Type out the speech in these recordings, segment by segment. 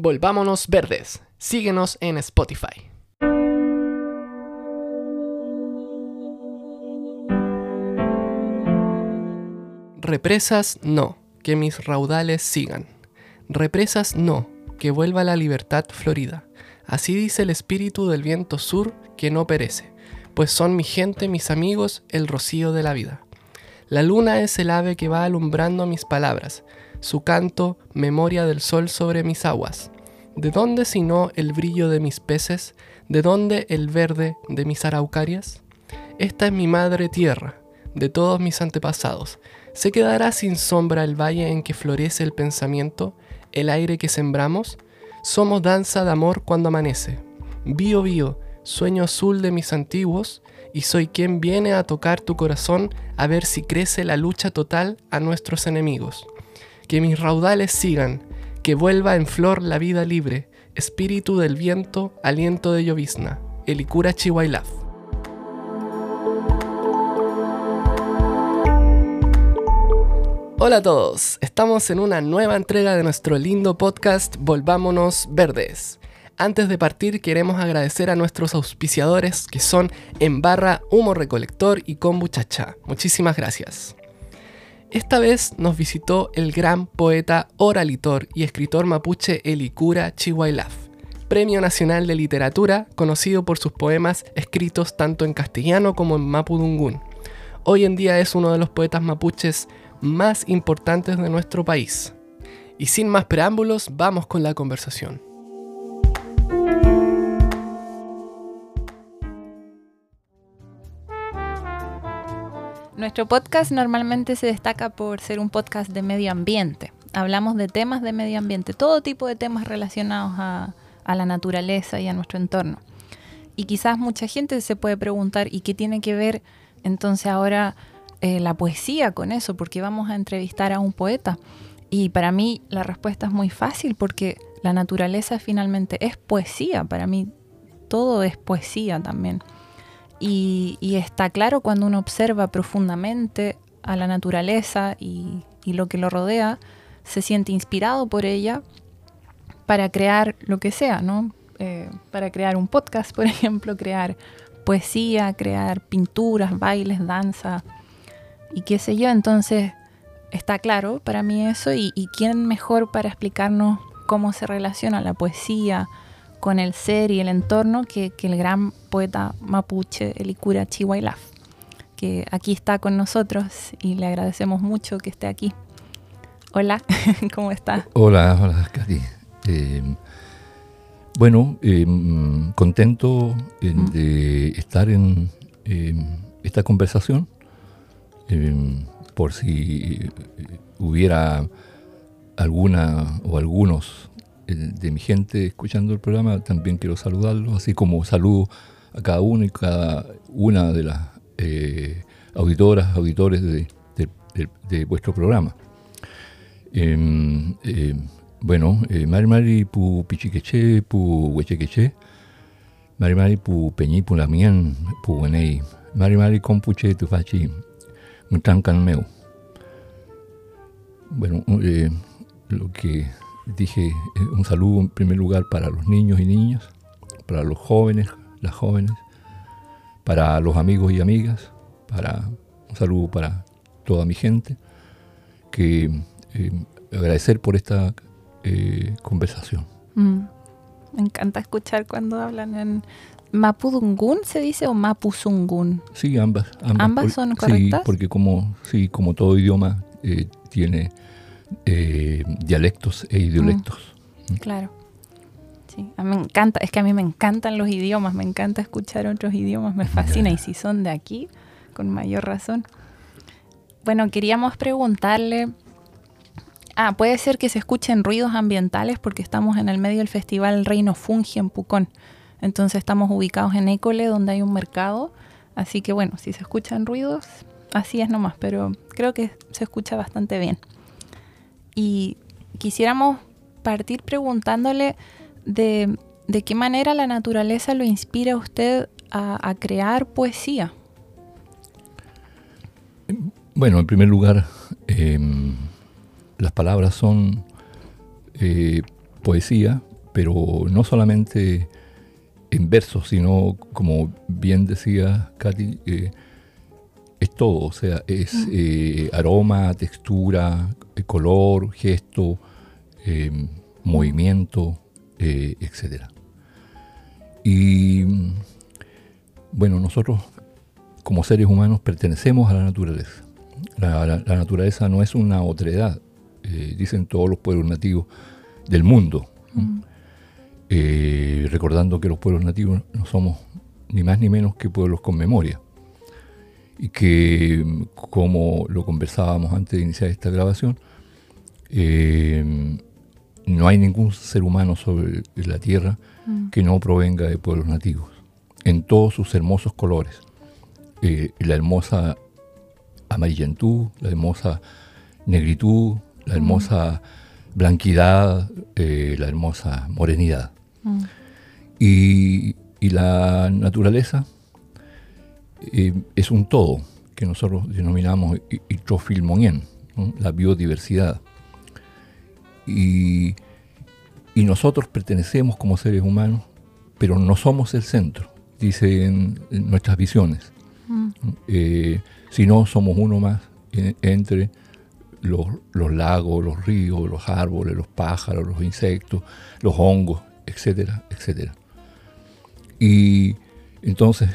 Volvámonos Verdes. Síguenos en Spotify. Represas no, que mis raudales sigan. Represas no, que vuelva la libertad florida. Así dice el espíritu del viento sur que no perece, pues son mi gente, mis amigos, el rocío de la vida. La luna es el ave que va alumbrando mis palabras, su canto, memoria del sol sobre mis aguas. ¿De dónde sino el brillo de mis peces? ¿De dónde el verde de mis araucarias? Esta es mi madre tierra, de todos mis antepasados. ¿Se quedará sin sombra el valle en que florece el pensamiento, el aire que sembramos? Somos danza de amor cuando amanece. Bío, bío, sueño azul de mis antiguos, y soy quien viene a tocar tu corazón a ver si crece la lucha total a nuestros enemigos. Que mis raudales sigan, que vuelva en flor la vida libre, espíritu del viento, aliento de llovizna. Elikura Chihuailaf. Hola a todos, estamos en una nueva entrega de nuestro lindo podcast Volvámonos Verdes. Antes de partir queremos agradecer a nuestros auspiciadores que son En Barra, Humo Recolector y Kombuchacha. Muchísimas gracias. Esta vez nos visitó el gran poeta, oralitor y escritor mapuche Elikura Chihuailaf, Premio Nacional de Literatura, conocido por sus poemas escritos tanto en castellano como en mapudungún. Hoy en día es uno de los poetas mapuches más importantes de nuestro país. Y sin más preámbulos, vamos con la conversación. Nuestro podcast normalmente se destaca por ser un podcast de medio ambiente. Hablamos de temas de medio ambiente, todo tipo de temas relacionados a, la naturaleza y a nuestro entorno. Y quizás mucha gente se puede preguntar, ¿y qué tiene que ver entonces ahora eh, la poesía con eso, porque vamos a entrevistar a un poeta. Y para mí la respuesta es muy fácil porque la naturaleza finalmente es poesía. Para mí todo es poesía también. Y, está claro cuando uno observa profundamente a la naturaleza y, lo que lo rodea, se siente inspirado por ella para crear lo que sea, ¿no? Eh, para crear un podcast, por ejemplo, crear poesía, crear pinturas, bailes, danza, y qué sé yo. Entonces, está claro para mí eso y, quién mejor para explicarnos cómo se relaciona la poesía con el ser y el entorno que, el gran poeta mapuche Elikura Chihuailaf, que aquí está con nosotros y le agradecemos mucho que esté aquí. Hola, ¿cómo está? Hola, hola, Cari. Eh, bueno, eh, contento mm. de estar en esta conversación por si eh, hubiera alguna o algunos eh, de mi gente escuchando el programa, también quiero saludarlos, así como saludo a cada uno y cada una de las eh, auditoras, auditores de, vuestro programa. Em, bueno, Mari Mari pu pichiqueche, pu huechequeche, Mari Mari pu peñi pu lamien, pu wenei, Mari Mari compuche tu fachi, meu. Bueno, eh, lo que dije, eh, un saludo en primer lugar para los niños y niñas, para los jóvenes, las jóvenes, para los amigos y amigas, para un saludo para toda mi gente, que eh, agradecer por esta conversación. Mm. Me encanta escuchar cuando hablan en ¿Mapudungun se dice o Mapuzungun? Sí, ambas. ¿Ambas, son correctas? Sí, porque como, sí, como todo idioma eh, tiene eh, dialectos e idiolectos. Mm, claro. Sí, a mí me encanta, es que a mí me encantan los idiomas, me encanta escuchar otros idiomas, me fascina. Y si son de aquí, con mayor razón. Bueno, queríamos preguntarle... Ah, puede ser que se escuchen ruidos ambientales porque estamos en el medio del festival Reino Fungi en Pucón. Entonces estamos ubicados en École, donde hay un mercado. Así que bueno, si se escuchan ruidos, así es nomás, pero creo que se escucha bastante bien. Y quisiéramos partir preguntándole de, qué manera la naturaleza lo inspira a usted a, crear poesía. Bueno, en primer lugar, em, las palabras son eh, poesía pero no solamente en versos, sino como bien decía Katy, eh, es todo, o sea, es Mm. eh, aroma, textura, color, gesto, eh, movimiento, eh, etc. Y bueno, nosotros como seres humanos pertenecemos a la naturaleza. La, la- la naturaleza no es una otredad, eh, dicen todos los pueblos nativos del mundo. Mm. Eh, recordando que los pueblos nativos no somos ni más ni menos que pueblos con memoria. Y que, como lo conversábamos antes de iniciar esta grabación, eh, no hay ningún ser humano sobre la Tierra Mm. que no provenga de pueblos nativos, en todos sus hermosos colores. Eh, la hermosa amarillentud, la hermosa negritud, la hermosa blanquidad, eh, la hermosa morenidad. Mm. Y, y la naturaleza eh, es un todo que nosotros denominamos hidrofilmonien, ¿no? la biodiversidad. Y, y nosotros pertenecemos como seres humanos, pero no somos el centro, dicen en nuestras visiones, Mm. eh, sino somos uno más en- entre los, los lagos, los ríos, los árboles, los pájaros, los insectos, los hongos, etcétera, etcétera. Y entonces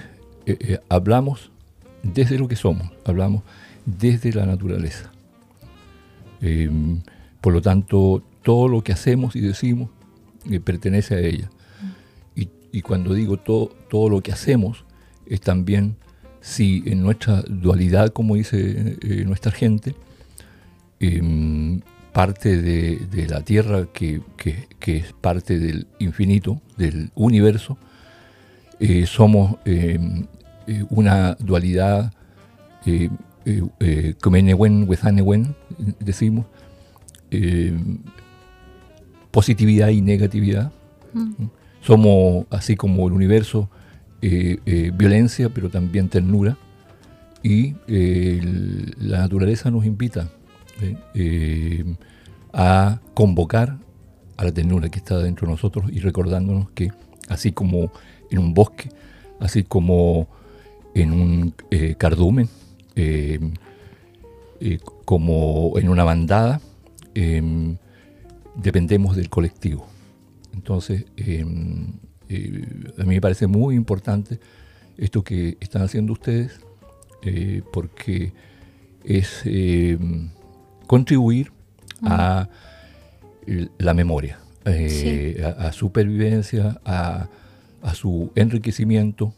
eh, eh, hablamos desde lo que somos, hablamos desde la naturaleza. Por lo tanto, todo lo que hacemos y decimos eh, pertenece a ella. Y, y cuando digo todo, todo lo que hacemos, es también si en nuestra dualidad, como dice eh, nuestra gente, em, parte de, de la Tierra que, que- que es parte del infinito, del universo, eh, somos em, eh, una dualidad, eh, eh, eh, positividad y negatividad. Mm. Somos, así como el universo, eh, eh, violencia, pero también ternura. Y la naturaleza nos invita a convocar a la ternura que está dentro de nosotros y recordándonos que así como en un bosque, así como en un cardumen, como en una bandada, eh, dependemos del colectivo. Entonces, eh, eh, a mí me parece muy importante esto que están haciendo ustedes, eh, porque es eh, contribuir a la memoria, eh, a, a supervivencia, a, a su enriquecimiento,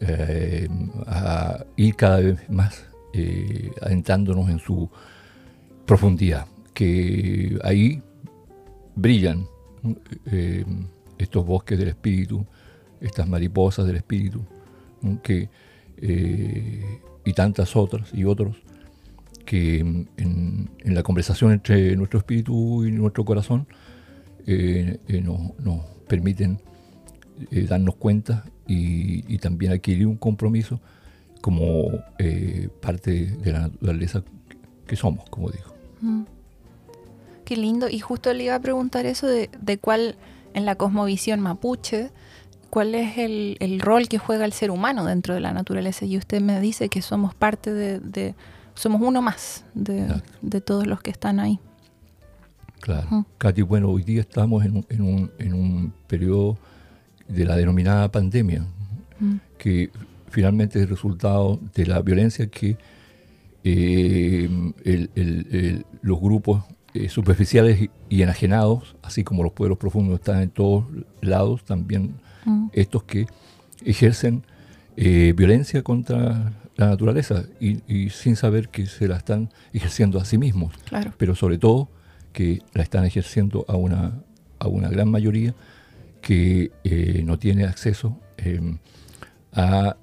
eh, a ir cada vez más eh, adentrándonos en su profundidad, que ahí brillan eh, estos bosques del espíritu, estas mariposas del espíritu, que, eh, y tantas otras y otros que en, la conversación entre nuestro espíritu y nuestro corazón eh, nos, nos permiten darnos cuenta y, también adquirir un compromiso como parte de la naturaleza que somos, como digo. Mm. Qué lindo. Y justo le iba a preguntar eso de, de cuál, en la cosmovisión mapuche, cuál es el, el rol que juega el ser humano dentro de la naturaleza. Y usted me dice que somos parte de, de- somos uno más de, de todos los que están ahí. Claro. Ujú. Katy, bueno, hoy día estamos en un, en un, en un periodo de la denominada pandemia, Mm. que finalmente es el resultado de la violencia que eh, el- el- los grupos eh, superficiales y, enajenados, así como los pueblos profundos están en todos lados, también Mm. estos que ejercen eh, violencia contra la naturaleza y, y sin saber que se la están ejerciendo a sí mismos Claro. pero sobre todo que la están ejerciendo a una, a una gran mayoría que eh, no tiene acceso eh, a,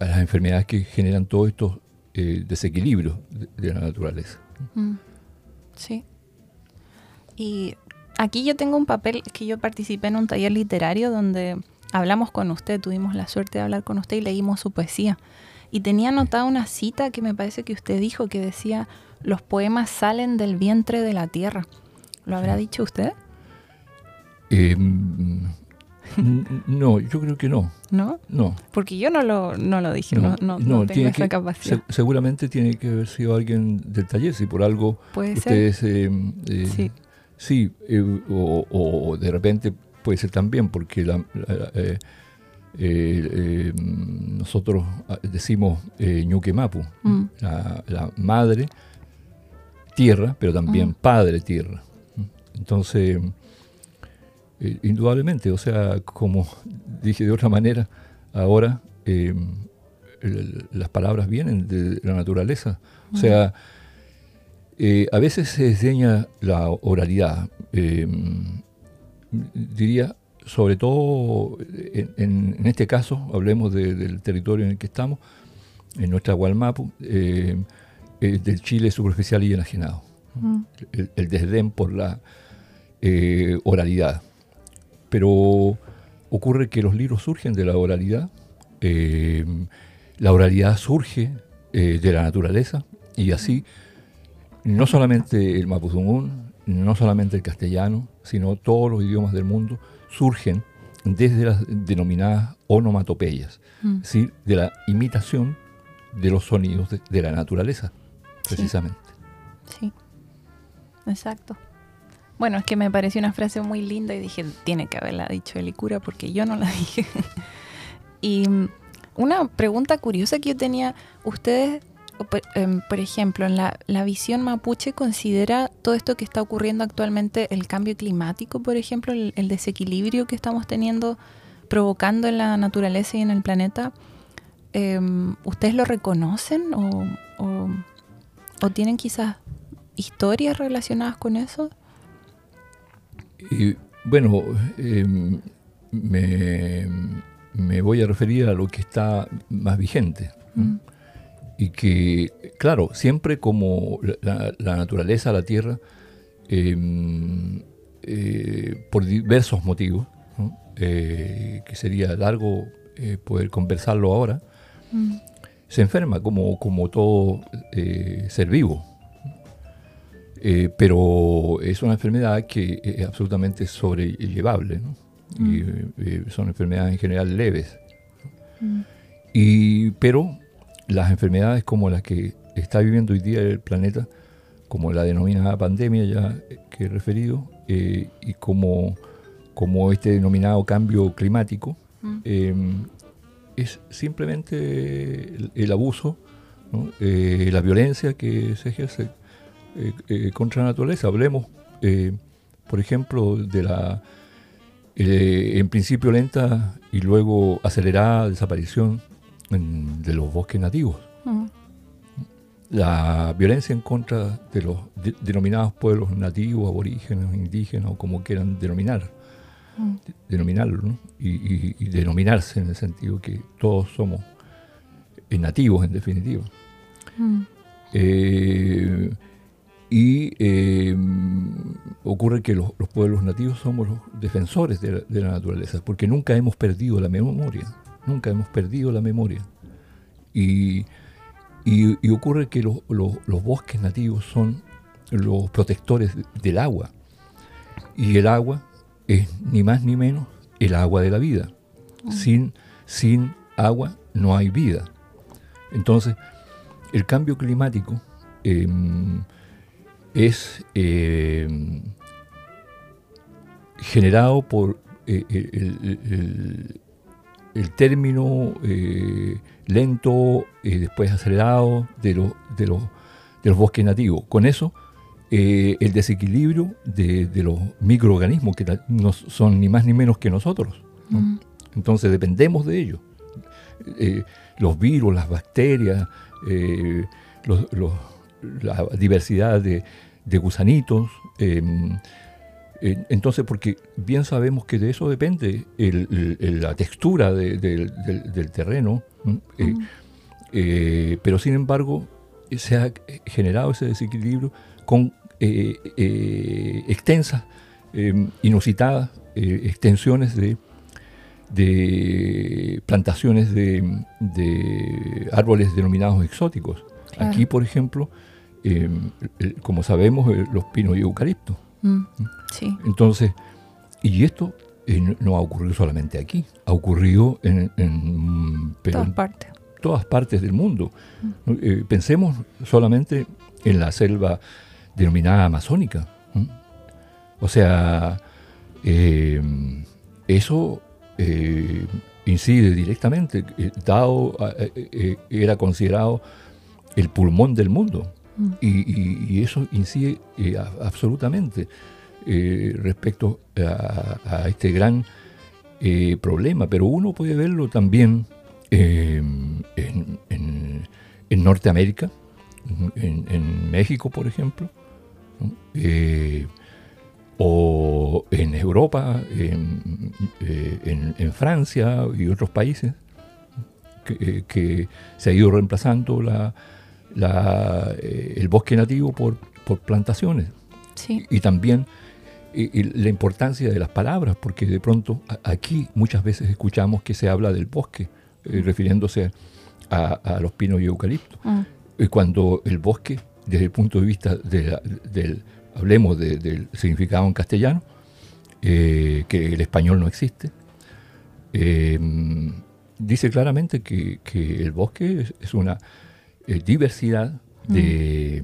a las enfermedades que generan todos estos desequilibrios de, de la naturaleza. Mm. Sí. Y aquí yo tengo un papel que yo participé en un taller literario donde hablamos con usted, tuvimos la suerte de hablar con usted y leímos su poesía. Y tenía anotada una cita que me parece que usted dijo que decía, los poemas salen del vientre de la tierra. ¿Lo habrá dicho usted? Eh, no, yo creo que no. ¿No? No. Porque yo no lo, no lo dije, no, no, no, tengo esa capacidad. seguramente tiene que haber sido alguien del taller, si por algo ¿Puede ustedes... Ser? Eh, eh, sí. Sí, eh, o, o, de repente puede ser también porque la, eh, eh, nosotros decimos ñuque mapu, mm. la, madre tierra, pero también mm. padre tierra. Entonces, indudablemente, o sea, como dije de otra manera, ahora las palabras vienen de la naturaleza. O sea, a veces se desdeña la oralidad. diría, sobre todo en, este caso, hablemos del territorio en el que estamos, en nuestra Gualmapu, eh, eh, del Chile superficial y enajenado. Mm. El, desdén por la eh, oralidad. Pero ocurre que los libros surgen de la oralidad, la oralidad surge de la naturaleza y así no solamente el mapuzungún, no solamente el castellano, sino todos los idiomas del mundo surgen desde las denominadas onomatopeyas, mm. es decir, de la imitación de los sonidos de, la naturaleza, precisamente. Sí. exacto. Bueno, es que me pareció una frase muy linda y dije, tiene que haberla dicho Elicura porque yo no la dije. y mm, una pregunta curiosa que yo tenía, ¿ustedes Em, por ejemplo, en la, visión mapuche considera todo esto que está ocurriendo actualmente, el cambio climático, por ejemplo, el, desequilibrio que estamos teniendo, provocando en la naturaleza y en el planeta. Em, ¿Ustedes lo reconocen o, tienen quizás historias relacionadas con eso? Bueno, em, me, me, voy a referir a lo que está más vigente. Mm y que, claro, siempre como la, naturaleza, la tierra, em, eh, por diversos motivos, eh, que sería largo eh, poder conversarlo ahora, mm. se enferma como, como todo ser vivo. Pero es una enfermedad que es absolutamente sobrellevable, mm. y son enfermedades en general leves. Mm. Y, pero las enfermedades como las que está viviendo hoy día el planeta, como la denominada pandemia ya que he referido, eh, y como, como este denominado cambio climático, mm. es simplemente el, abuso, eh, la violencia que se ejerce eh, contra la naturaleza. Hablemos, por ejemplo, de la, en principio lenta y luego acelerada desaparición de los bosques nativos. Mm. La violencia en contra de los denominados pueblos nativos, aborígenes, indígenas o como quieran denominar, mm. denominarlo, y, denominarse en el sentido que todos somos nativos en definitiva. Mm. Eh, y eh, ocurre que los, pueblos nativos somos los defensores de la naturaleza, porque nunca hemos perdido la memoria nunca hemos perdido la memoria. Y, ocurre que los, bosques nativos son los protectores del agua. Y el agua es ni más ni menos el agua de la vida. Mm. Sin, sin agua no hay vida. Entonces, el cambio climático em, es em, generado por eh, el, el término eh, lento y después acelerado de, de, los bosques nativos. Con eso, eh, el desequilibrio de, los microorganismos que no son ni más ni menos que nosotros. Mm. Entonces dependemos de ellos. Eh, los virus, las bacterias, la diversidad de, de gusanitos, em, entonces, porque bien sabemos que de eso depende la textura del, terreno, eh, eh, pero sin embargo se ha generado ese desequilibrio con eh, extensas, inusitadas extensiones de, plantaciones de, árboles denominados exóticos. Aquí, por ejemplo, como sabemos, los pinos y eucaliptos. Mm, sí. Entonces, Y esto no ha ocurrido solamente aquí, ha ocurrido en, todas partes. todas partes del mundo. pensemos solamente en la selva denominada amazónica. O sea, eso incide directamente. Dado era considerado el pulmón del mundo. Y, eso incide eh, absolutamente eh, respecto a, este gran eh, problema. Pero uno puede verlo también en, Norteamérica, en, México, por ejemplo, o en Europa, en, Francia y otros países, que se ha ido reemplazando la, la, eh, el bosque nativo por, por plantaciones. Y, también la importancia de las palabras, porque de pronto aquí muchas veces escuchamos que se habla del bosque, eh, refiriéndose a, los pinos y eucaliptos. Mm. cuando el bosque, desde el punto de vista del, hablemos del significado en castellano, eh, que el español no existe, dice claramente que, el bosque es una eh, diversidad de,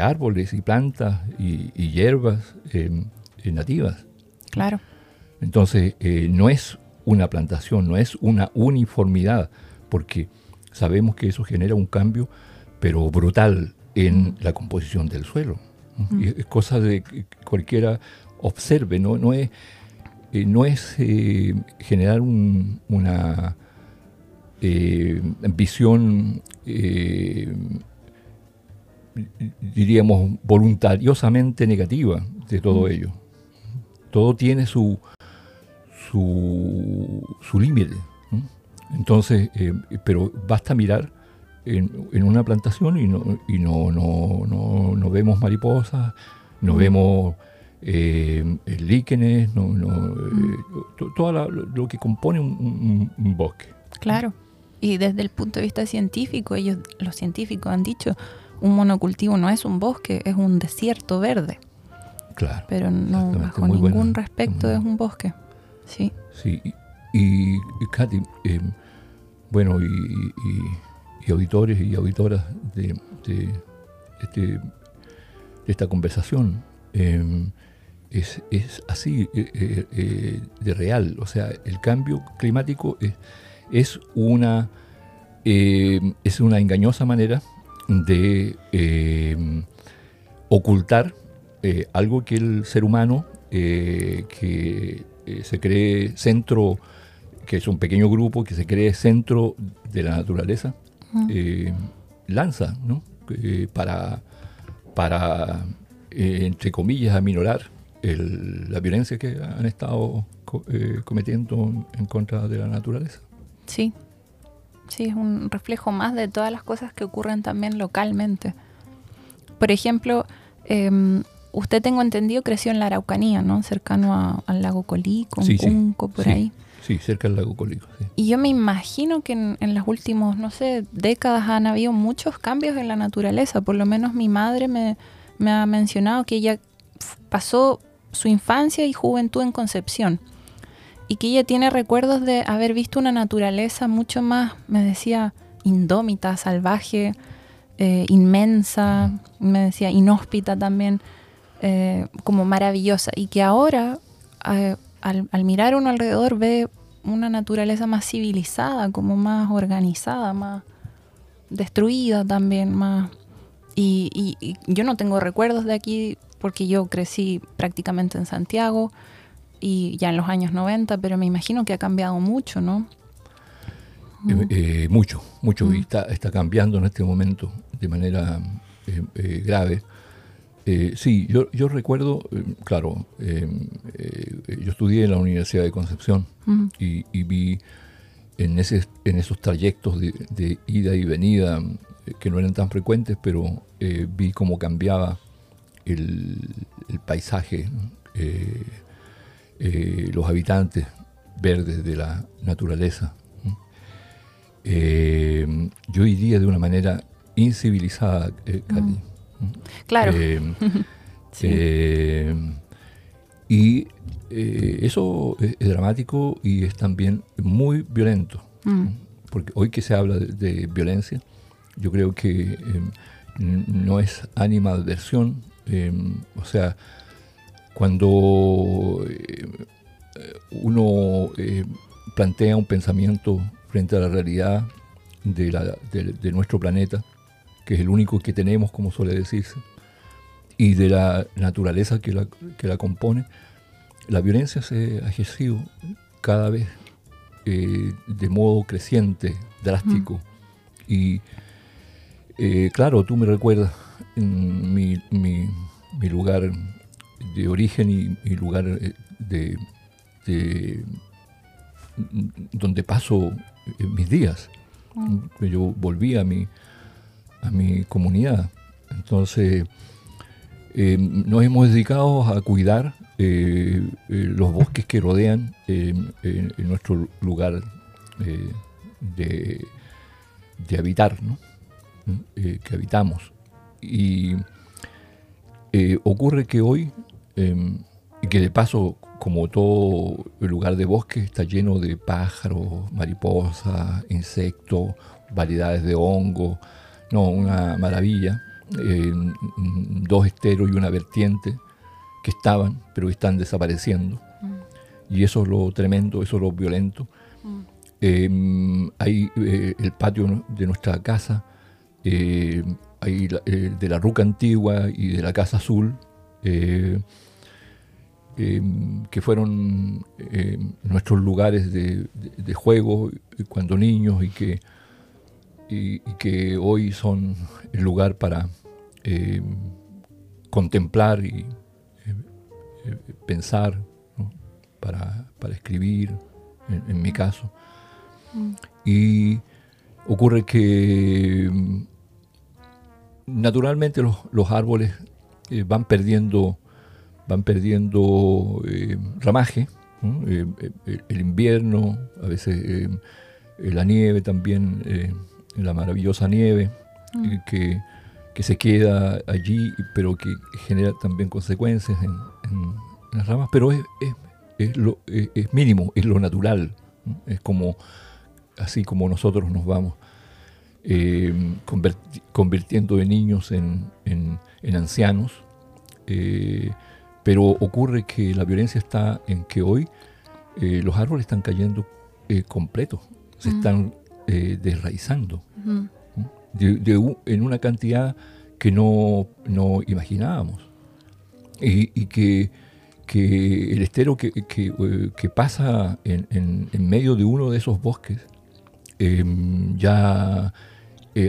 árboles y plantas y, hierbas em, eh, nativas. Claro. Entonces, eh, no es una plantación, no es una uniformidad, porque sabemos que eso genera un cambio, pero brutal en la composición del suelo. Es cosa de que cualquiera observe, no, no es, no es generar una eh, visión, eh, diríamos, voluntariosamente negativa de todo ello. Todo tiene su, su, su límite. Entonces, eh, pero basta mirar en, una plantación y no, y no, no, no, vemos mariposas, no vemos líquenes, no, todo lo que compone un bosque. Claro. Y desde el punto de vista científico, ellos, los científicos han dicho, un monocultivo no es un bosque, es un desierto verde. Claro. Pero no bajo ningún respecto es un bosque. Sí. Sí. Y, Katy, eh, bueno, y, auditores y auditoras de, este, esta conversación, em, es, así eh, eh, de real. O sea, el cambio climático es es una, eh, es una engañosa manera de eh, ocultar eh, algo que el ser humano, que se cree centro, que es un pequeño grupo, que se cree centro de la naturaleza, lanza ¿no? para, para entre comillas, aminorar la violencia que han estado cometiendo en contra de la naturaleza. Sí, sí, es un reflejo más de todas las cosas que ocurren también localmente. Por ejemplo, em, usted tengo entendido creció en la Araucanía, ¿no? Cercano al lago Colico, un Cunco, por ahí. Sí, cerca del lago Colico. Y yo me imagino que en, en las últimas, no sé, décadas han habido muchos cambios en la naturaleza. Por lo menos mi madre me, me ha mencionado que ella pasó su infancia y juventud en Concepción y que ella tiene recuerdos de haber visto una naturaleza mucho más, me decía, indómita, salvaje, eh, inmensa, me decía, inhóspita también, eh, como maravillosa. Y que ahora, eh, al, mirar uno alrededor, ve una naturaleza más civilizada, como más organizada, más destruida también, más... y yo no tengo recuerdos de aquí porque yo crecí prácticamente en Santiago, y ya en los años 90, pero me imagino que ha cambiado mucho, ¿no? Eh, eh, mucho, mucho, y mm. está, está, cambiando en este momento de manera eh, grave. sí, yo, yo recuerdo, claro, yo estudié en la Universidad de Concepción y, vi en, ese, en esos trayectos de, ida y venida, que no eran tan frecuentes, pero vi cómo cambiaba el, el paisaje. Eh, los habitantes verdes de la naturaleza. Eh, yo diría de una manera incivilizada, eh, Claro. Y eh, eso es, dramático y es también muy violento. Mm. Porque hoy que se habla de, de violencia, yo creo que no es animadversión. o sea, cuando eh, uno eh, plantea un pensamiento frente a la realidad de, la- de- de nuestro planeta, que es el único que tenemos, como suele decirse, y de la naturaleza que la, que la compone, la violencia se ha ejercido cada vez eh, de modo creciente, drástico. Y eh, claro, tú me recuerdas en mi, mi- mi lugar de origen y lugar eh, de, de- donde paso eh, mis días. Yo volví a mi, a mi comunidad. Entonces, eh, nos hemos dedicado a cuidar eh, los bosques que rodean en- en nuestro lugar de, de habitar, ¿no? ¿Mm? Que habitamos. Y eh, ocurre que hoy, eh, y que de paso, como todo el lugar de bosque, está lleno de pájaros, mariposas, insectos, variedades de hongos, no, una maravilla. Eh, mm, dos esteros y una vertiente que estaban, pero están desapareciendo. Y eso es lo tremendo, eso es lo violento. Eh, hay eh, el patio de nuestra casa, eh, hay la- eh, de la ruca antigua y de la casa azul, eh, eh, que fueron eh, nuestros lugares de, de- de juego cuando niños y que, y, y que hoy son el lugar para eh, contemplar y pensar, ¿no? para, para escribir, en, en mi caso. Y ocurre que mm, naturalmente los, los árboles eh, van perdiendo, van perdiendo eh, ramaje. Eh, eh, el invierno, a veces la nieve también, la maravillosa nieve eh, que, que se queda allí, pero que genera también consecuencias en, en las ramas, pero es, es, es lo, es, es mínimo, es lo natural, es como así como nosotros nos vamos eh, convirtiendo de niños en, en- en ancianos, eh, pero ocurre que la violencia está en que hoy eh, los árboles están cayendo eh, completos, se están eh, desraizando Ujú. de- en una cantidad que no, no imaginábamos. Y, y que, que el estero que, que, eh, que pasa en, en- en medio de uno de esos bosques, eh, ya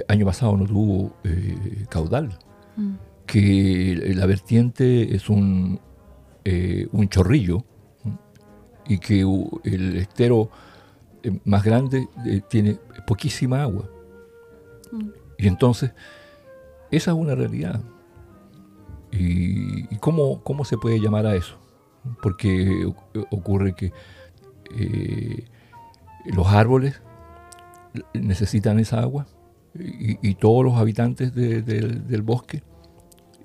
año pasado no tuvo caudal, Mm. que la vertiente es un, eh, un chorrillo y que el estero eh, más grande eh, tiene poquísima agua. Y entonces, esa es una realidad. ¿Y, y cómo, cómo se puede llamar a eso? Porque ocurre que eh, los árboles necesitan esa agua y, y todos los habitantes de- del- del bosque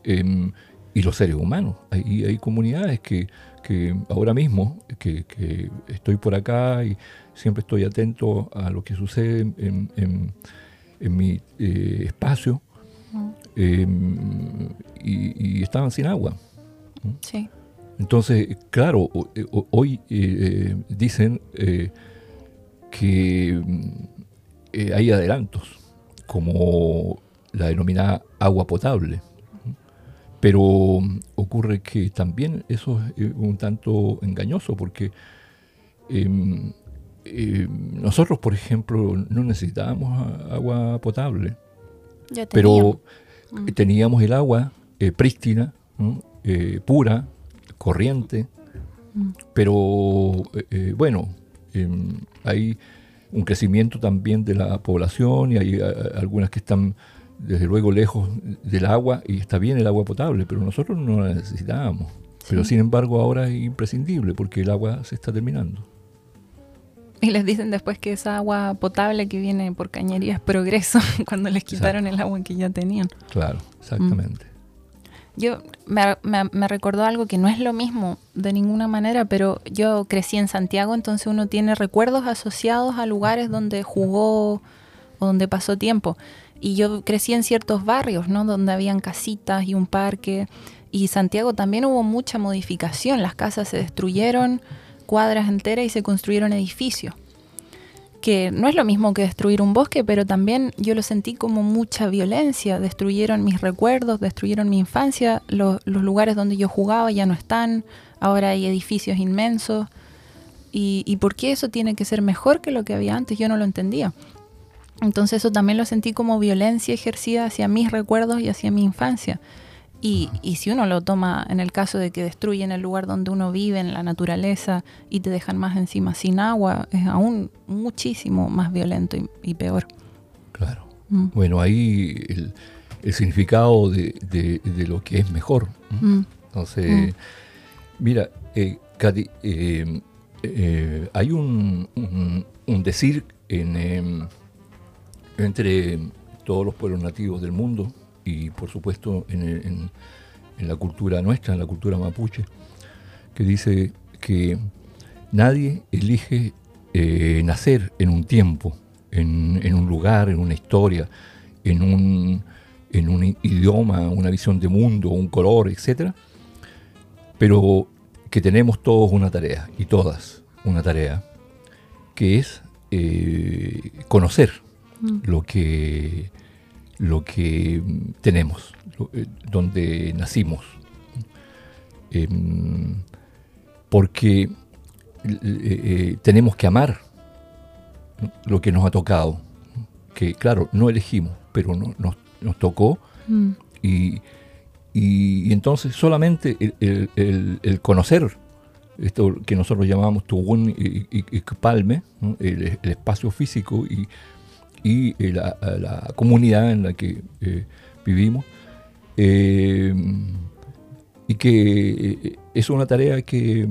em, y los seres humanos. Hay, hay comunidades que, que ahora mismo, que, que estoy por acá y siempre estoy atento a lo que sucede en, en- en mi eh, espacio, em, y, y estaban sin agua. Sí. Entonces, claro, hoy eh, eh, dicen que hay adelantos, como la denominada agua potable. Pero ocurre que también eso es eh, un tanto engañoso, porque em, em, nosotros, por ejemplo, no necesitábamos agua potable. Pero eh, teníamos el agua eh, prístina. Eh, pura, corriente, pero eh, eh, bueno, em, hay un crecimiento también de la población y hay eh, algunas que están desde luego lejos del agua y está bien el agua potable, pero nosotros no la necesitábamos. Pero sin embargo ahora es imprescindible porque el agua se está terminando. Y les dicen después que esa agua potable que viene por cañería es progreso, cuando les quitaron el agua que ya tenían. Claro, exactamente. Yo me, me, me, recordó algo que no es lo mismo de ninguna manera, pero yo crecí en Santiago, entonces uno tiene recuerdos asociados a lugares donde jugó o donde pasó tiempo. Y yo crecí en ciertos barrios, ¿no? Donde habían casitas y un parque. Y Santiago también hubo mucha modificación. Las casas se destruyeron, cuadras enteras y se construyeron edificios que no es lo mismo que destruir un bosque, pero también yo lo sentí como mucha violencia. Destruyeron mis recuerdos, destruyeron mi infancia, los, lugares donde yo jugaba ya no están, ahora hay edificios inmensos. Y, y, por qué eso tiene que ser mejor que lo que había antes? Yo no lo entendía. Entonces eso también lo sentí como violencia ejercida hacia mis recuerdos y hacia mi infancia. Y, si uno lo toma en el caso de que destruyen el lugar donde uno vive, en la naturaleza, y te dejan más encima sin agua, es aún muchísimo más violento y, peor. Claro. Mm. Bueno, ahí el, significado de, lo que es mejor. Mm. Entonces, mm. mira, eh, eh, eh, hay un, decir em, entre todos los pueblos nativos del mundo, y por supuesto en, la cultura nuestra, en la cultura mapuche, que dice que nadie elige eh, nacer en un tiempo, en, un lugar, en una historia, en un, idioma, una visión de mundo, un color, etc. Pero que tenemos todos una tarea, y todas una tarea, que es eh, conocer mm. lo que lo que tenemos, eh, donde nacimos. Em, porque eh, eh, tenemos que amar lo que nos ha tocado, que claro, no elegimos, pero nos, tocó mm. y, entonces solamente el, conocer esto que nosotros llamamos y, y, Palme, el, espacio físico y, y eh, la, comunidad en la que eh, vivimos. Eh, y que es una tarea que,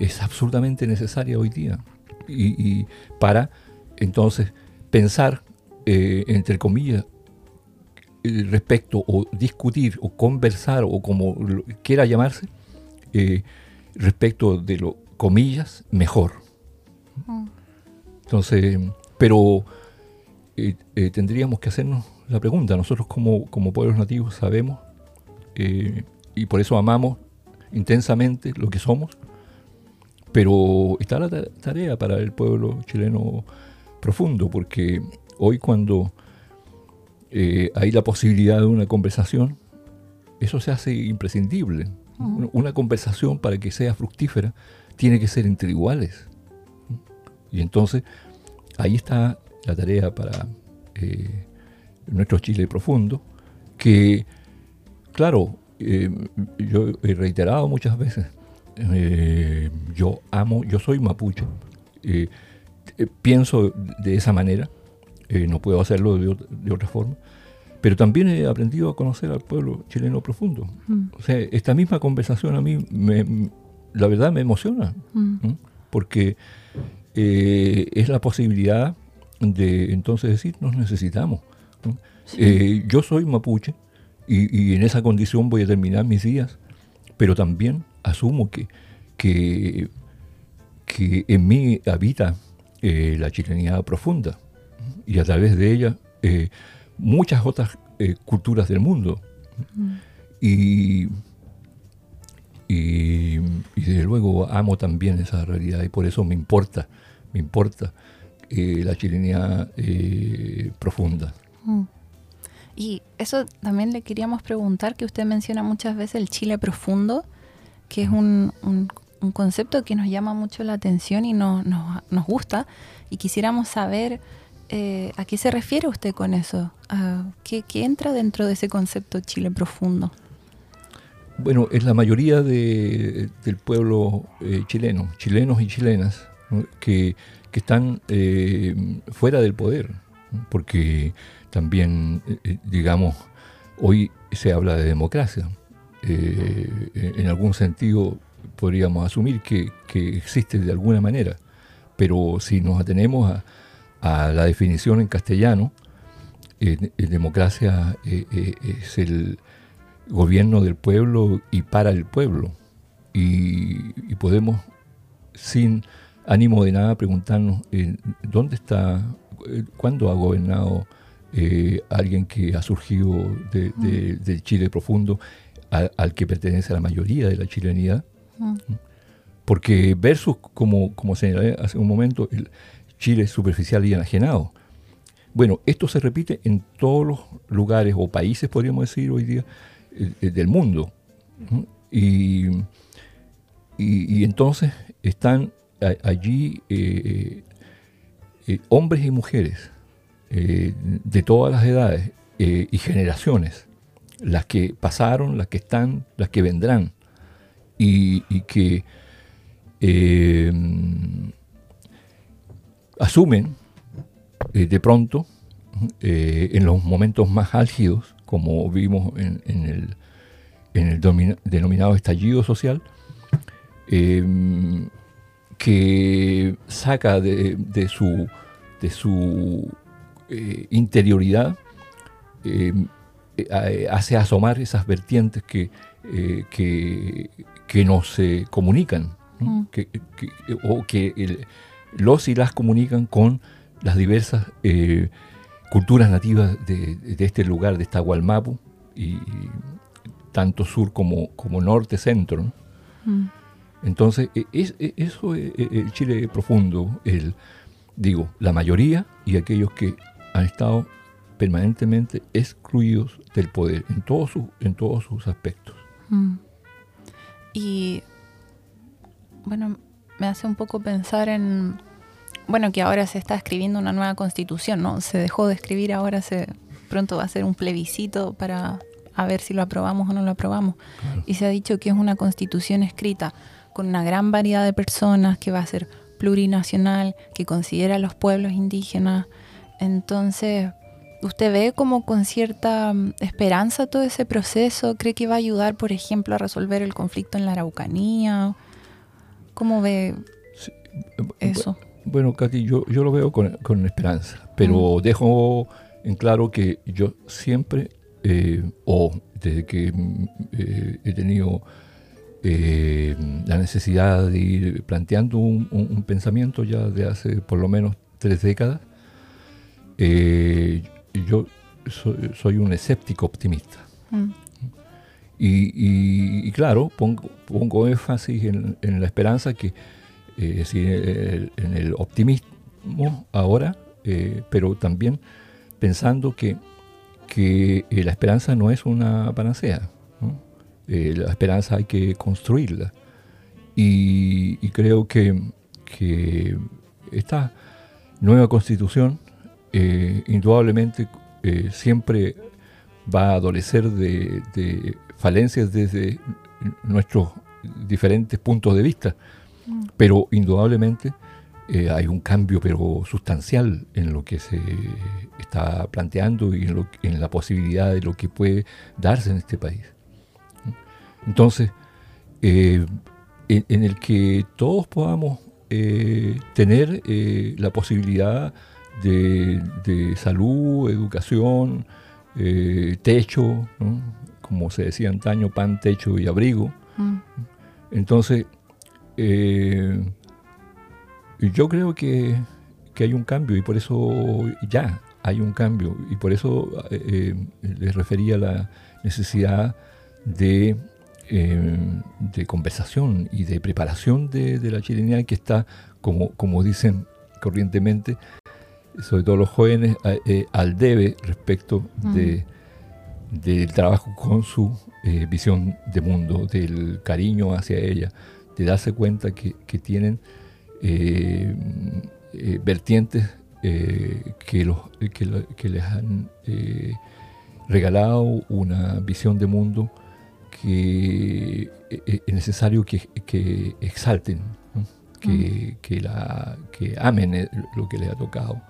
es absolutamente necesaria hoy día. Y, para entonces pensar, entre comillas, respecto o discutir o conversar o como quiera llamarse, respecto de lo, comillas, mejor. Entonces, pero eh, eh, tendríamos que hacernos la pregunta. Nosotros como, como pueblos nativos sabemos eh, y por eso amamos intensamente lo que somos, pero está la tarea para el pueblo chileno profundo, porque hoy cuando hay la posibilidad de una conversación, eso se hace imprescindible. Una conversación para que sea fructífera tiene que ser entre iguales. Y entonces ahí está la tarea para eh, nuestro Chile profundo, que, claro, eh, yo he reiterado muchas veces, eh, yo amo, yo soy mapuche, pienso de esa manera, no puedo hacerlo de, otra forma, pero también he aprendido a conocer al pueblo chileno profundo. Mm. O sea, esta misma conversación a mí, me, la verdad, me emociona, mm. porque eh, es la posibilidad de entonces decir, nos necesitamos. Eh, yo soy mapuche y, en esa condición voy a terminar mis días, pero también asumo que, que, en mí habita eh, la chilenidad profunda y a través de ella muchas otras culturas del mundo. Y, desde luego amo también esa realidad y por eso me importa, me importa eh, la chilenidad eh, profunda. Mm. Y eso también le queríamos preguntar, que usted menciona muchas veces el Chile profundo, que es un, un, concepto que nos llama mucho la atención y no, nos gusta, y quisiéramos saber eh, a qué se refiere usted con eso, ¿qué, ¿qué entra dentro de ese concepto Chile profundo? Bueno, es la mayoría del pueblo eh, chileno, chilenos y chilenas, que, están eh, fuera del poder, porque también, eh, digamos, hoy se habla de democracia. en algún sentido podríamos asumir que, existe de alguna manera, pero si nos atenemos a, a la definición en castellano, democracia es el gobierno del pueblo y para el pueblo. Y, podemos, sin ánimo de nada, preguntarnos dónde está, cuándo ha gobernado alguien que ha surgido de, del Chile profundo, al, que pertenece a la mayoría de la chilenidad. Porque versus, como, como señalé hace un momento, el Chile superficial y enajenado. Bueno, esto se repite en todos los lugares o países, podríamos decir hoy día, eh, eh, del mundo. Y, y, entonces están allí eh, hombres y mujeres de todas las edades y generaciones, las que pasaron, las que están, las que vendrán, y, que asumen de pronto en los momentos más álgidos como vimos en, el, en el denominado estallido social, em, que saca de, su, de su eh, interioridad, em, eh, hace asomar esas vertientes que, eh, que, que no se comunican, mm. o que los y las comunican con las diversas culturas nativas de, este lugar, de esta Gualmapu, y, tanto sur como, como norte, centro. Mm. Entonces, e, es, e, eso es el Chile profundo, el, digo, la mayoría y aquellos que han estado permanentemente excluidos del poder en todos sus, en todos sus aspectos. Mm. Y bueno, me hace un poco pensar en bueno, que ahora se está escribiendo una nueva constitución, ¿no? Se dejó de escribir, ahora se pronto va a ser un plebiscito para a ver si lo aprobamos o no lo aprobamos. Y se ha dicho que es una constitución escrita con una gran variedad de personas, que va a ser plurinacional, que considera a los pueblos indígenas. Entonces, ¿usted ve como con cierta mm, esperanza todo ese proceso? ¿Cree que va a ayudar, por ejemplo, a resolver el conflicto en la Araucanía? ¿Cómo ve eso? Bueno, Katy, yo, yo lo veo con, esperanza, pero dejo en claro que yo siempre, eh, o desde que eh, he tenido eh, la necesidad de ir planteando un, pensamiento ya de hace por lo menos tres décadas, yo soy, un escéptico optimista. Mm. Y, claro, pongo, pongo énfasis en, en la esperanza que es decir, en el optimismo ahora, eh, pero también pensando que, que eh, la esperanza no es una panacea. Eh, la esperanza hay que construirla. Y, creo que, que, esta nueva constitución indudablemente siempre va a adolecer de falencias desde nuestros diferentes puntos de vista pero indudablemente eh, hay un cambio pero sustancial en lo que se está planteando y en, la posibilidad de lo que puede darse en este país. Entonces, eh, en, el que todos podamos eh, tener la posibilidad de, salud, educación, techo, como se decía antaño, pan, techo y abrigo. Mm. Entonces, eh, yo creo que, hay un cambio y por eso ya hay un cambio. Y por eso eh, eh, les refería a la necesidad de, de conversación y de preparación de, la chilenidad que está, como, como dicen corrientemente, sobre todo los jóvenes, al debe respecto de, del trabajo con su visión de mundo, del cariño hacia ella, de darse cuenta que, tienen eh, eh, vertientes eh, que, los, que, les han regalado una visión de mundo que es necesario que, exalten, que, la, que amen lo que les ha tocado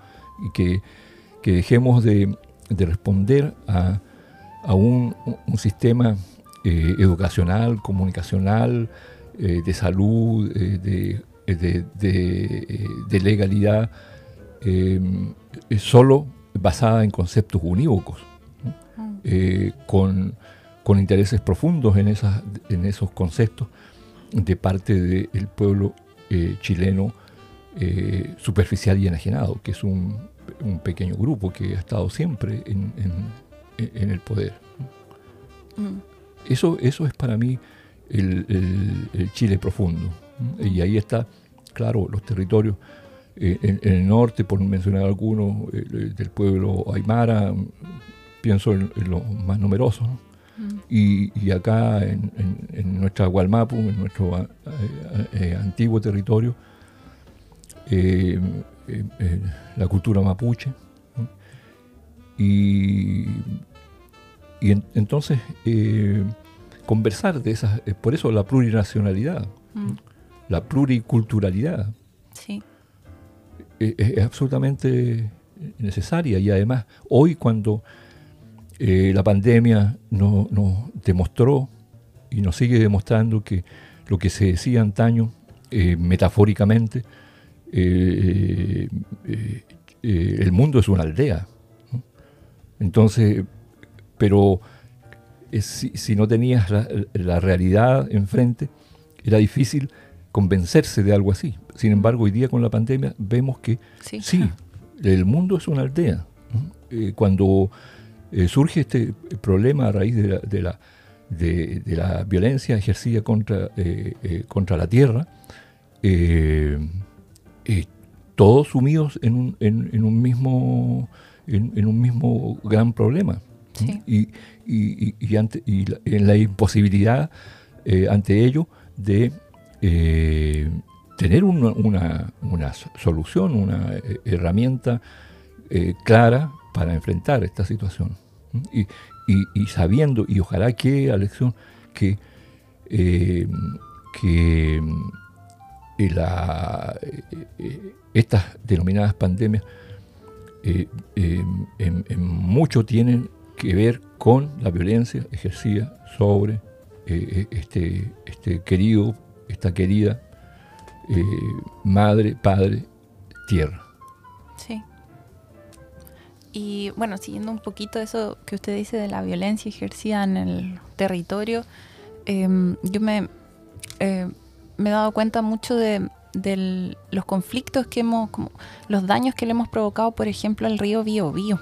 y que, dejemos de, responder a, un, un sistema educacional, comunicacional, eh, de salud, eh, de, de, legalidad, eh, solo basada en conceptos unívocos, eh, con, con intereses profundos en, esas, en esos conceptos de parte del pueblo eh, chileno eh, superficial y enajenado, que es un, un pequeño grupo que ha estado siempre en, en- en el poder. Mm. Eso, eso es para mí el, el- el Chile profundo. Y ahí está, claro, los territorios eh, en, en el norte, por mencionar algunos, eh, del pueblo Aymara, pienso en, en los más numerosos. ¿no? Mm. Y, y acá en, en- nuestra Gualmapu, en nuestro eh, antiguo territorio, eh, eh, la cultura mapuche. ¿no? Y, y en- entonces conversar de esas, eh, por eso la plurinacionalidad, Mm. la pluriculturalidad Sí. eh, es, es absolutamente necesaria y además hoy cuando eh, la pandemia no- nos demostró y nos sigue demostrando que lo que se decía antaño eh, metafóricamente eh, el mundo es una aldea ¿no? entonces pero si, si no tenías la, la realidad enfrente era difícil convencerse de algo así sin embargo hoy día con la pandemia vemos que Sí. Sí, el mundo es una aldea. Eh, cuando eh, surge este problema a raíz de la, de la, de- de la violencia ejercida contra, eh, eh, contra la tierra, eh, eh, todos sumidos en un, en- en un mismo, en, en un mismo gran problema. Sí. Y, y- en la imposibilidad eh, ante ello de eh, tener una, una- una so- solución, una eh, herramienta clara para enfrentar esta situación. Y, sabiendo, y ojalá que, Alexión, que, que estas denominadas pandemias en, en mucho tienen que ver con la violencia ejercida sobre eh, este, este querido, esta querida eh, madre, padre, tierra. Sí. Y bueno, siguiendo un poquito eso que usted dice de la violencia ejercida en el territorio, em, yo me, eh, me he dado cuenta mucho de del- los conflictos que hemos, como los daños que le hemos provocado, por ejemplo, al río Biobío.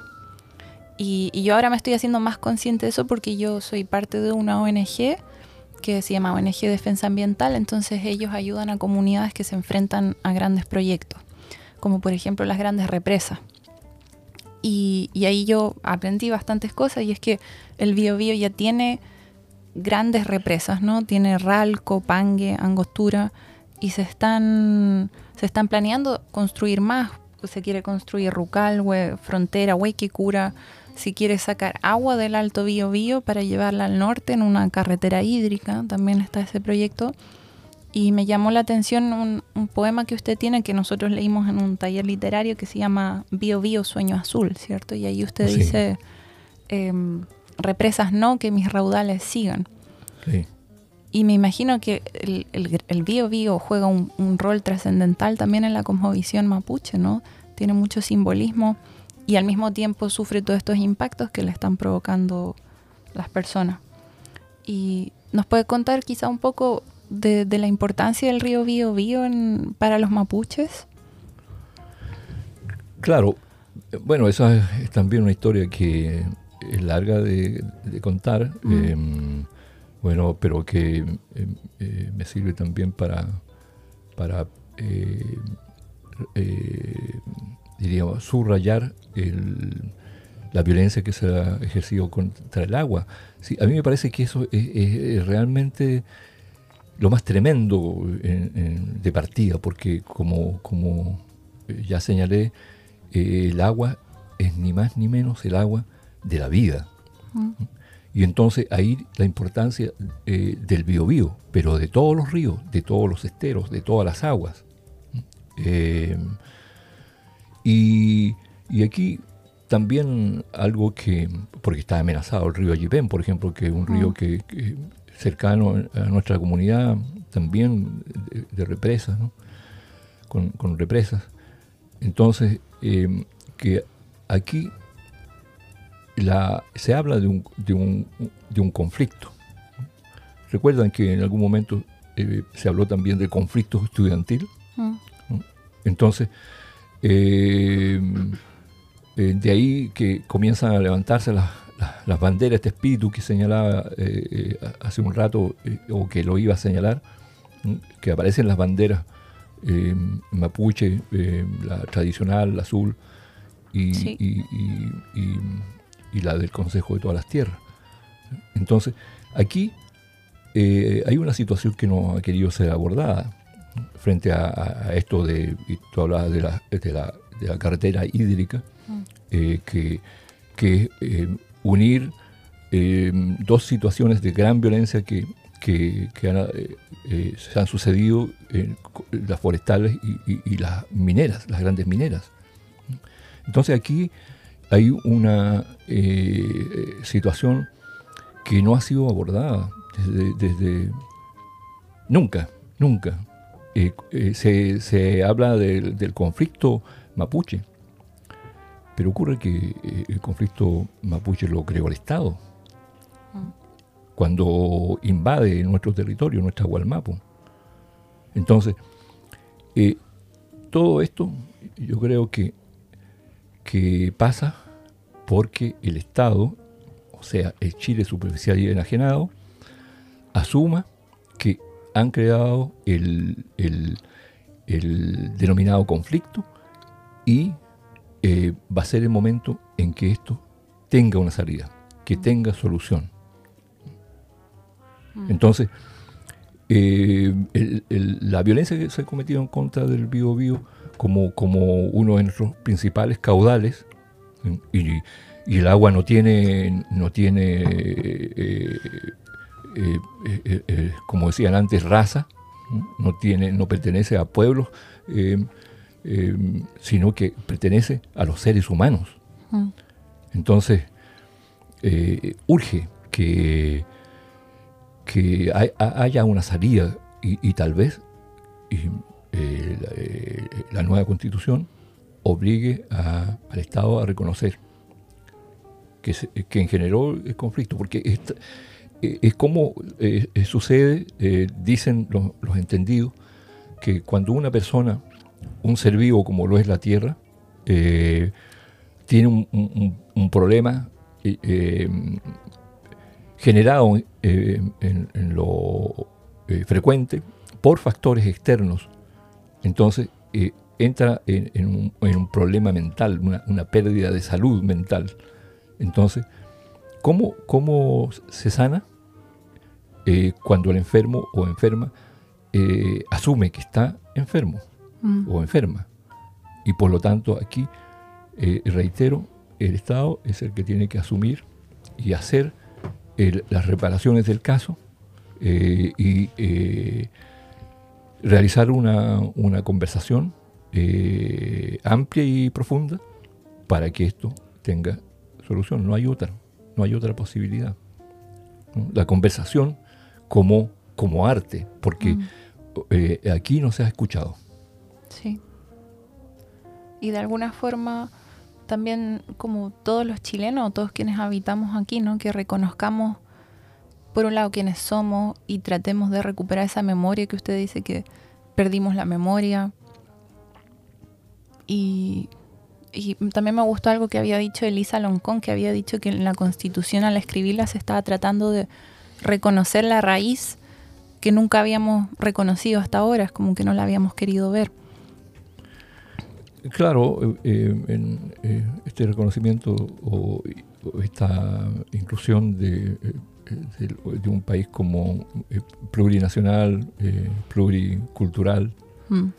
Y, yo ahora me estoy haciendo más consciente de eso porque yo soy parte de una ONG que se llama ONG Defensa Ambiental, entonces ellos ayudan a comunidades que se enfrentan a grandes proyectos, como por ejemplo las grandes represas. Y, ahí yo aprendí bastantes cosas y es que el Biobío ya tiene grandes represas, ¿no? Tiene Ralco, Pangue, Angostura y se están, se están planeando construir más. Se quiere construir Rucalhue, Frontera, Huequicura. Si quiere sacar agua del Alto Biobío para llevarla al norte en una carretera hídrica, también está ese proyecto. Y me llamó la atención un, un poema que usted tiene que nosotros leímos en un taller literario que se llama Bio Bio Sueño Azul, ¿cierto? Y ahí usted Sí. dice, em, represas no, que mis raudales sigan. Sí. Y me imagino que el, el, el Bio Bio juega un, un rol trascendental también en la cosmovisión mapuche, ¿no? Tiene mucho simbolismo y al mismo tiempo sufre todos estos impactos que le están provocando las personas. Y nos puede contar quizá un poco de, de la importancia del río Bio en- para los mapuches. Claro, bueno, esa es, es también una historia que es larga de, de contar, Mm. eh, bueno, pero que eh, eh, me sirve también para, para diríamos, subrayar el- la violencia que se ha ejercido contra el agua. Sí, a mí me parece que eso es, es- es realmente lo más tremendo en- en- de partida, porque como, como eh, ya señalé, eh, el agua es ni más ni menos el agua de la vida. Mm. Y entonces ahí la importancia eh, del biobío, pero de todos los ríos, de todos los esteros, de todas las aguas. Eh, y, y aquí también algo que, porque está amenazado el río Ayipén, por ejemplo, que es un río Mm. que, que cercano a nuestra comunidad, también de, de represas, ¿no? con, con represas. Entonces, eh, que aquí la, se habla de un, de un, de un conflicto. Recuerdan que en algún momento eh, se habló también del conflicto estudiantil. Mm. Entonces, eh, eh, de ahí que comienzan a levantarse las, las- las banderas, este espíritu que señalaba eh, eh, hace un rato, o que lo iba a señalar, que aparecen las banderas eh, mapuche, eh, la tradicional, la azul, y, Sí. y- y- y- y la del Consejo de todas las Tierras. Entonces, aquí hay una situación que no ha querido ser abordada. Frente a, esto de, y tú hablabas de la, de la, de la carretera hídrica, eh, que, que eh, unir eh, dos situaciones de gran violencia que, que- que han, se han sucedido las forestales y, y- y las mineras, las grandes mineras. Entonces aquí hay una situación que no ha sido abordada desde, desde- nunca, nunca. Eh, eh, se, se habla del, del conflicto mapuche, pero ocurre que eh, el conflicto mapuche lo creó el Estado cuando invade nuestro territorio, nuestra Gualmapu. Entonces, eh, todo esto yo creo que, que pasa porque el Estado, o sea, el Chile superficial y enajenado, asuma que han creado el, el- el denominado conflicto y eh, va a ser el momento en que esto tenga una salida, que tenga solución. Entonces, eh, el- el- la violencia que se ha cometido en contra del Bío Bío como, como uno de nuestros principales caudales, y el agua no tiene, no tiene eh, eh, eh, eh, como decían antes, raza, ¿no? tiene, no pertenece a pueblos, sino que pertenece a los seres humanos. Mm. Entonces, urge que, que hay- ha- haya una salida y, y tal vez y, la, la nueva constitución obligue a- al Estado a reconocer que, se- quien generó el conflicto, porque esta- es como eh, eh, sucede, eh, dicen los, entendidos, que cuando una persona, un ser vivo como lo es la Tierra, tiene un, problema generado en, lo frecuente por factores externos, entonces entra en, en un, en un problema mental, una, una pérdida de salud mental. Entonces, ¿cómo, cómo se sana? Eh, cuando el enfermo o enferma eh, asume que está enfermo Mm. o enferma. Y por lo tanto aquí, eh, reitero, el Estado es el que tiene que asumir y hacer el- las reparaciones del caso y realizar una, una conversación amplia y profunda para que esto tenga solución. No hay otra, no hay otra posibilidad. La conversación como, como arte, porque Mm. eh, aquí no se ha escuchado. Sí. Y de alguna forma también como todos los chilenos, todos quienes habitamos aquí, ¿no? Que reconozcamos por un lado quiénes somos y tratemos de recuperar esa memoria que usted dice que perdimos la memoria. Y, y también me gustó algo que había dicho Elisa Loncón, que había dicho que en la constitución al escribirla se estaba tratando de reconocer la raíz que nunca habíamos reconocido hasta ahora, es como que no la habíamos querido ver. Claro, eh, eh, en, eh, este reconocimiento o, o esta inclusión de, de- de un país como eh, plurinacional, pluricultural, Mm.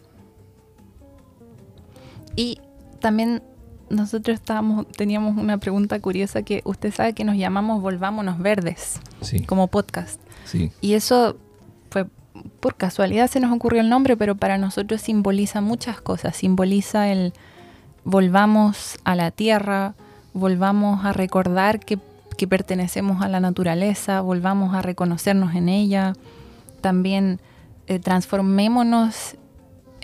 Y también nosotros estábamos, teníamos una pregunta curiosa que usted sabe que nos llamamos Volvámonos Verdes sí, como podcast. sí, Y eso fue por casualidad se nos ocurrió el nombre, pero para nosotros simboliza muchas cosas. Simboliza el volvamos a la tierra, volvamos a recordar que, que pertenecemos a la naturaleza, volvamos a reconocernos en ella. También eh, transformémonos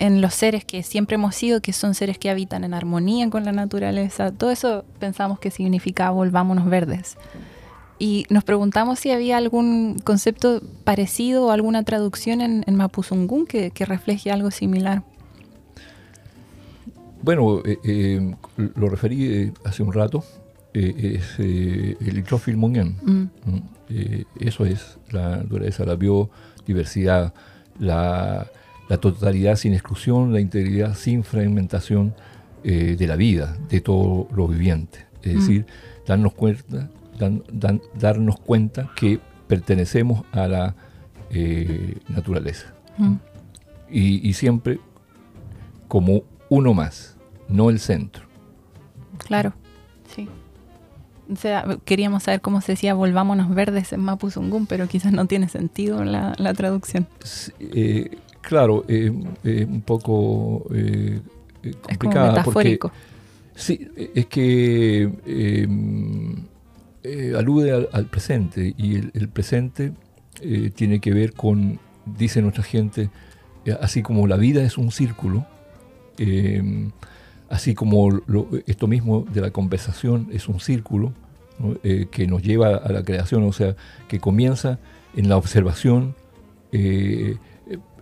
en los seres que siempre hemos sido, que son seres que habitan en armonía con la naturaleza. Todo eso pensamos que significaba volvámonos verdes. Y nos preguntamos si había algún concepto parecido o alguna traducción en, en Mapuzungún que, que refleje algo similar. Bueno, eh, eh, lo referí eh, hace un rato, es el Itrofil Mm. eso es la naturaleza, la biodiversidad, la, la, totalidad sin exclusión, la integridad sin fragmentación de la vida, de todo lo viviente. Es Mm. decir, darnos cuenta, dan- dan- darnos cuenta que pertenecemos a la naturaleza. Mm. y, y siempre como uno más, no el centro. Claro, sí. O sea, queríamos saber cómo se decía volvámonos verdes en Mapuzungún, pero quizás no tiene sentido la, la traducción. Eh, claro, eh, eh, un poco eh, eh, Es como complicada porque metafórico. sí, eh, es que eh, eh, alude al, al presente y el, el presente tiene que ver con, dice nuestra gente, así como la vida es un círculo, eh, así como lo- esto mismo de la conversación es un círculo ¿no? Que nos lleva a la creación, o sea, que comienza en la observación, eh,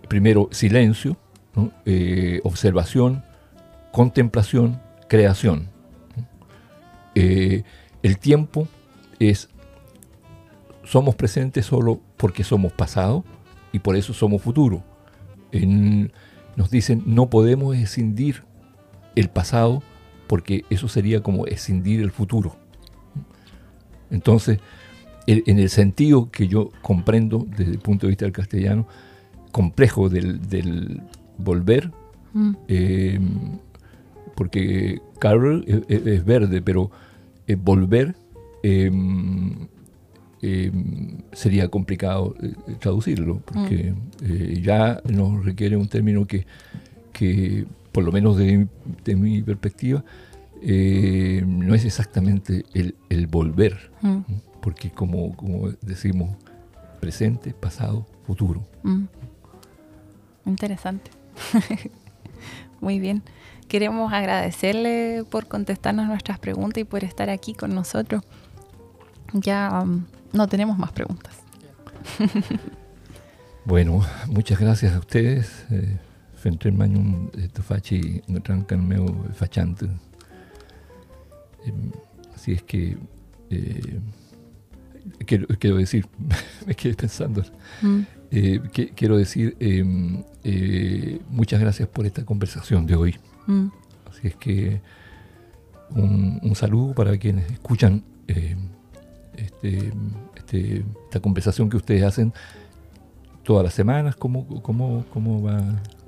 primero silencio. Eh, observación, contemplación, creación. Eh, el tiempo es, somos presentes solo porque somos pasado y por eso somos futuro. En- nos dicen, no podemos escindir el pasado porque eso sería como escindir el futuro. Entonces, en el sentido que yo comprendo desde el punto de vista del castellano, complejo del, del volver, Mm, eh, porque Carol es, es- es verde, pero eh, volver eh, eh, sería complicado eh, traducirlo, porque eh, ya nos requiere un término que, que por lo menos de, de mi perspectiva, eh, no es exactamente el, el volver, mm, porque como, como decimos, presente, pasado, futuro. mm. Interesante. Muy bien. Queremos agradecerle por contestarnos nuestras preguntas y por estar aquí con nosotros. Ya um, no tenemos más preguntas. Bueno, muchas gracias a ustedes. Eh, Fentre mañum esto faci ngatrankan meu fachante. Em, así es que eh, quiero, quiero decir, me quedé pensando. Mm, Eh, que- quiero decir em, eh, muchas gracias por esta conversación de hoy. mm. Así es que un, un saludo para quienes escuchan eh, este, este- esta conversación que ustedes hacen todas las semanas. ¿Cómo, cómo, cómo va?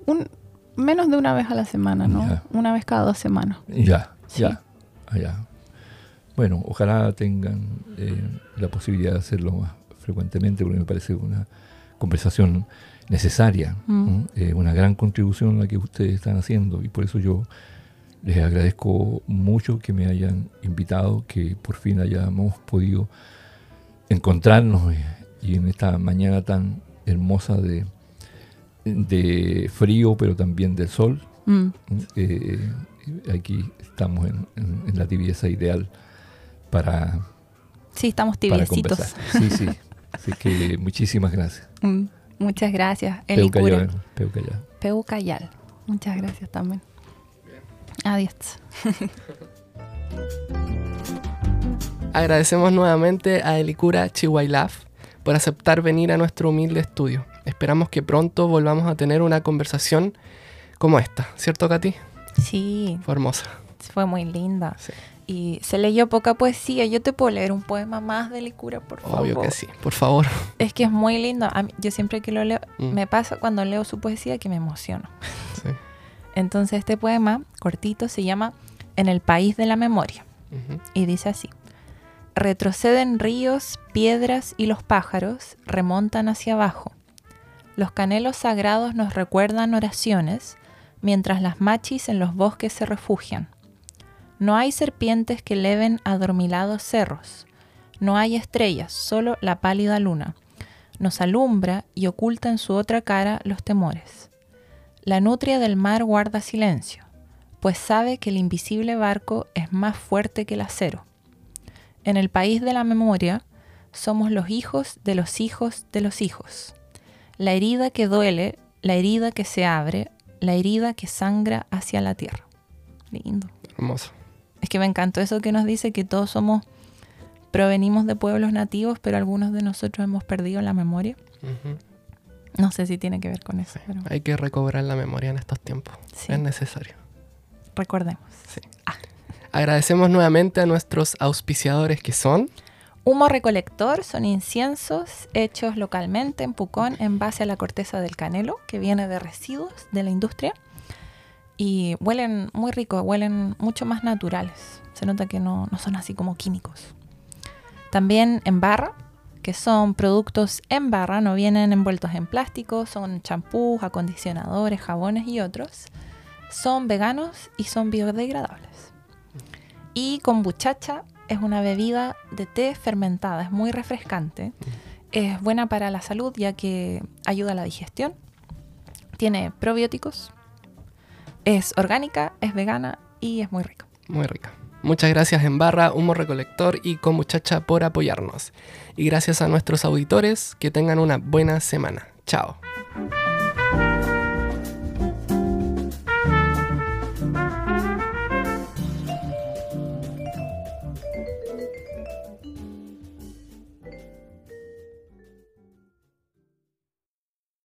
Un, menos de una vez a la semana, ¿no? Ya. Una vez cada dos semanas. Ya, Sí. ya, allá. Bueno, ojalá tengan eh, la posibilidad de hacerlo más frecuentemente porque me parece una conversación necesaria, Mm. ¿no? Eh, una gran contribución la que ustedes están haciendo y por eso yo les agradezco mucho que me hayan invitado, que por fin hayamos podido encontrarnos eh, y en esta mañana tan hermosa de, de frío pero también del sol. Mm, Eh, aquí estamos en, en- en la tibieza ideal para, Sí, estamos para tibiecitos. conversar. Sí, sí. Así que muchísimas gracias. Mm, muchas gracias, Eli Peucayal, Cura. Peucayal. Peu Cayal. Muchas gracias también. Adiós. Agradecemos nuevamente a Elicura Chihuailaf por aceptar venir a nuestro humilde estudio. Esperamos que pronto volvamos a tener una conversación como esta, ¿cierto, Katy? Sí, Fue hermosa. fue muy linda. Sí. Y se leyó poca poesía. Yo te puedo leer un poema más de Licura, por favor. Obvio que sí. Por favor. Es que es muy lindo. A mí- yo siempre que lo leo, Mm. me pasa cuando leo su poesía que me emociono. Sí. Entonces este poema, cortito, se llama En el país de la memoria. Y dice así. Retroceden ríos, piedras y los pájaros remontan hacia abajo. Los canelos sagrados nos recuerdan oraciones, mientras las machis en los bosques se refugian. No hay serpientes que leven adormilados cerros. No hay estrellas, solo la pálida luna. Nos alumbra y oculta en su otra cara los temores. La nutria del mar guarda silencio, pues sabe que el invisible barco es más fuerte que el acero. En el país de la memoria, somos los hijos de los hijos de los hijos. La herida que duele, la herida que se abre, la herida que sangra hacia la tierra. Lindo. Hermoso. Es que me encantó eso que nos dice que todos somos, provenimos de pueblos nativos, pero algunos de nosotros hemos perdido la memoria. No sé si tiene que ver con eso, pero Hay que recobrar la memoria en estos tiempos. Sí. Es necesario. recordemos. Sí. Agradecemos nuevamente a nuestros auspiciadores que son Humo recolector son inciensos hechos localmente en Pucón en base a la corteza del canelo, que viene de residuos de la industria. Y huelen muy rico, huelen mucho más naturales. Se nota que no, no son así como químicos. También en barra, que son productos en barra, no vienen envueltos en plástico, son champús, acondicionadores, jabones y otros. Son veganos y son biodegradables. Y kombuchacha es una bebida de té fermentada, es muy refrescante. Es buena para la salud ya que ayuda a la digestión. Tiene probióticos. Es orgánica, es vegana y es muy rica. muy rica. Muchas gracias en barra, humo recolector y con muchacha por apoyarnos. Y gracias a nuestros auditores, que tengan una buena semana. Chao.